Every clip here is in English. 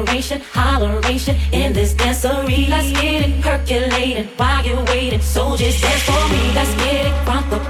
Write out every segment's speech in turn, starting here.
holleration, holleration in this dancery. Let's get it percolating while you're waiting. So just dance for me. Let's get it crunk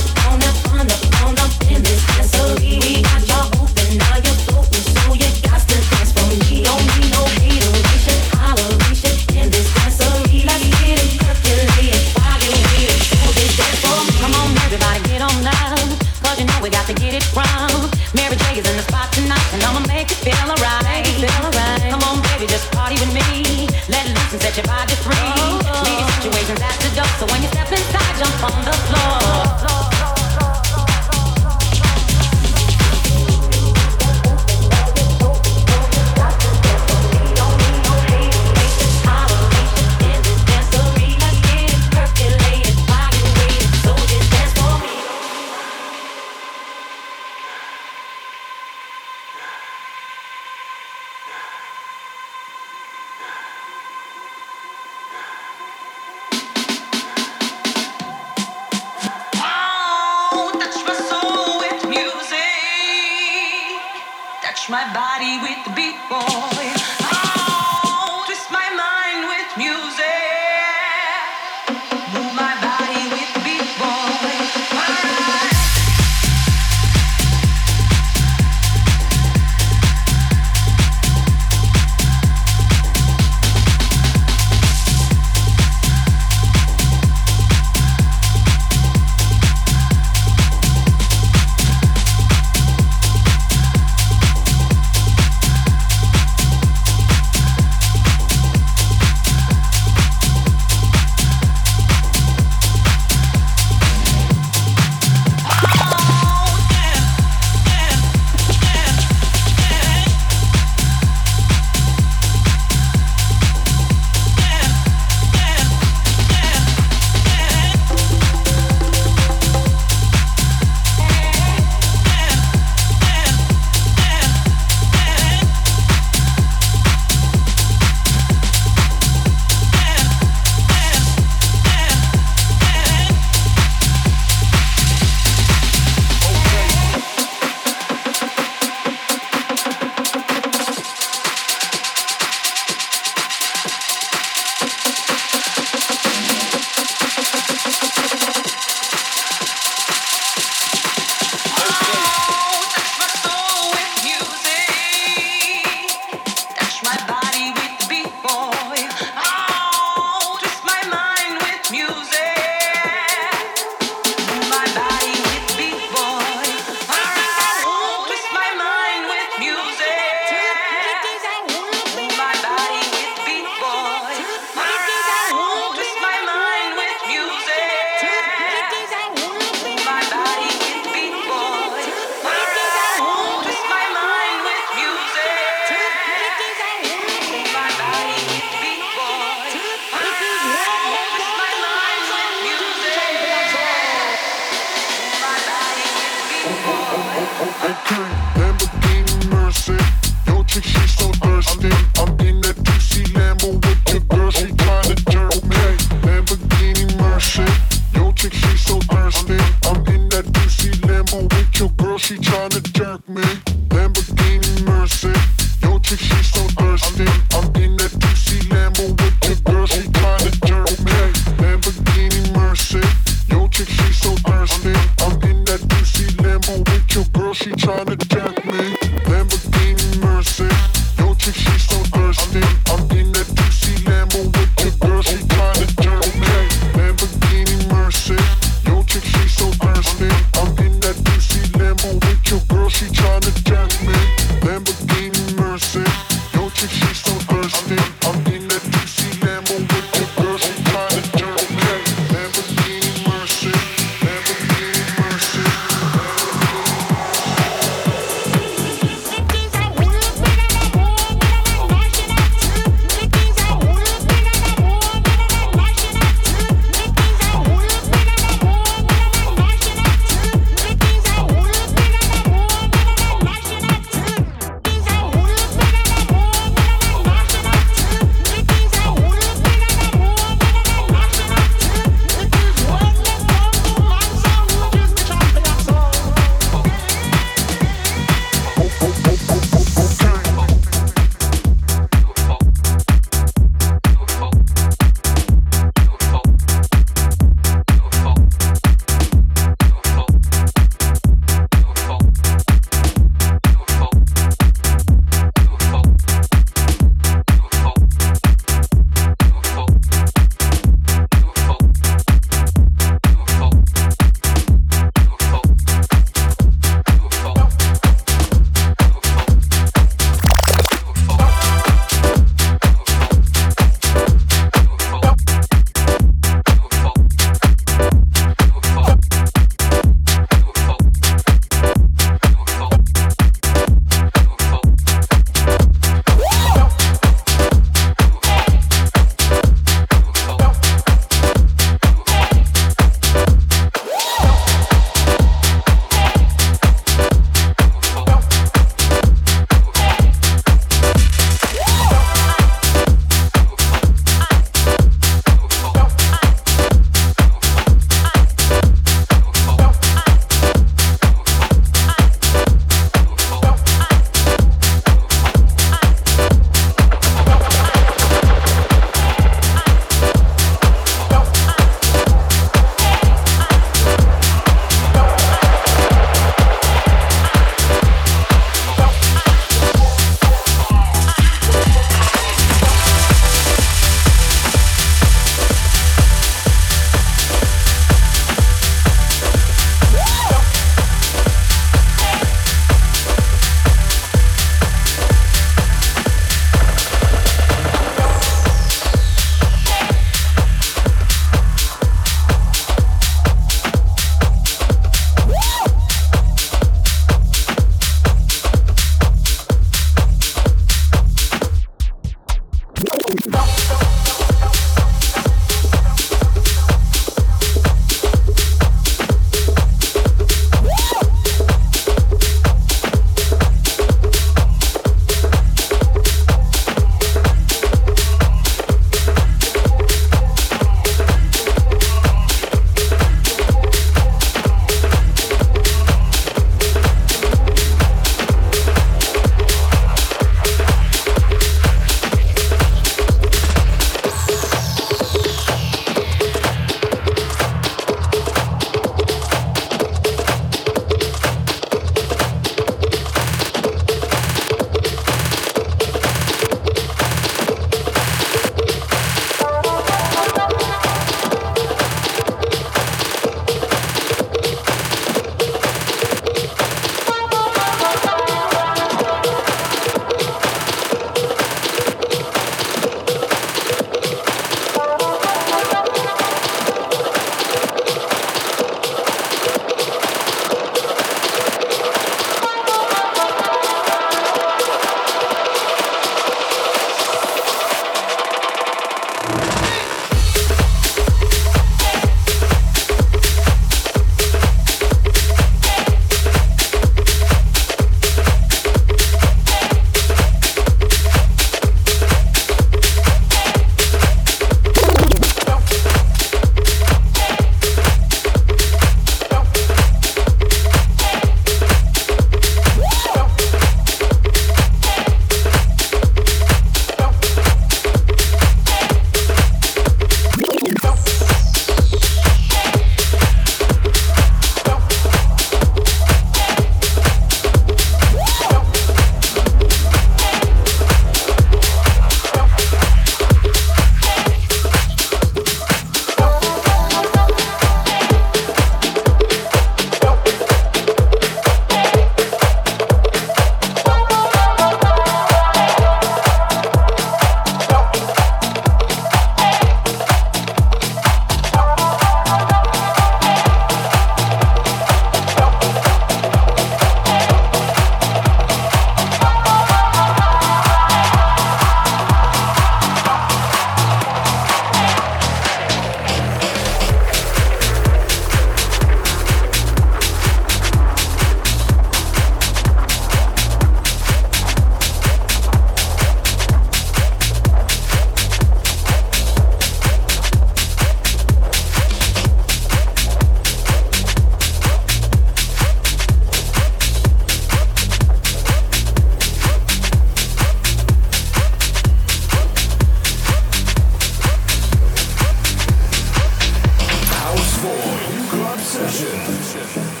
Fusion. Fusion.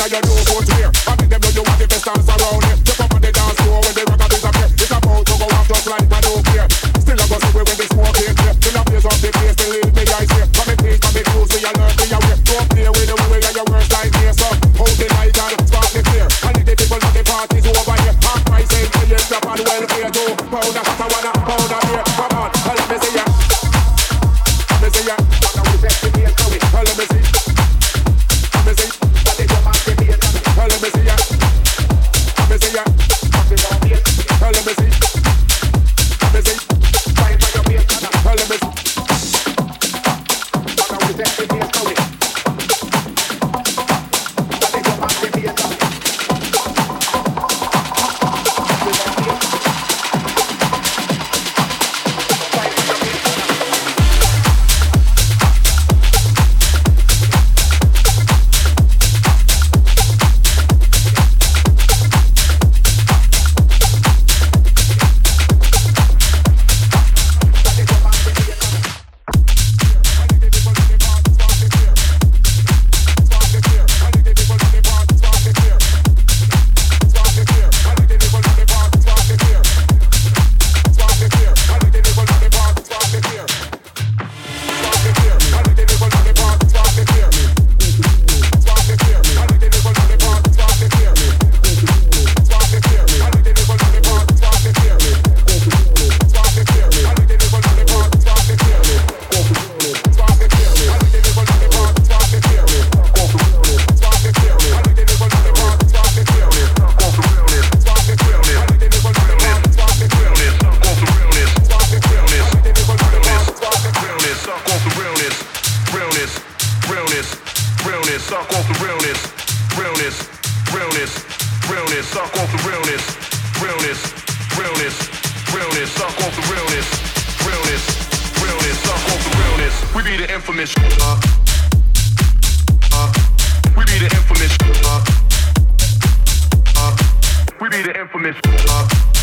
inna your new wear We be the infamous. Uh, uh, we be the infamous. Uh, we be the infamous.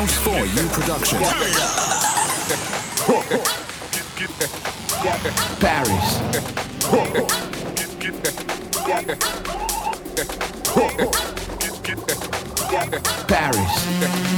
House for You production. Paris. Paris.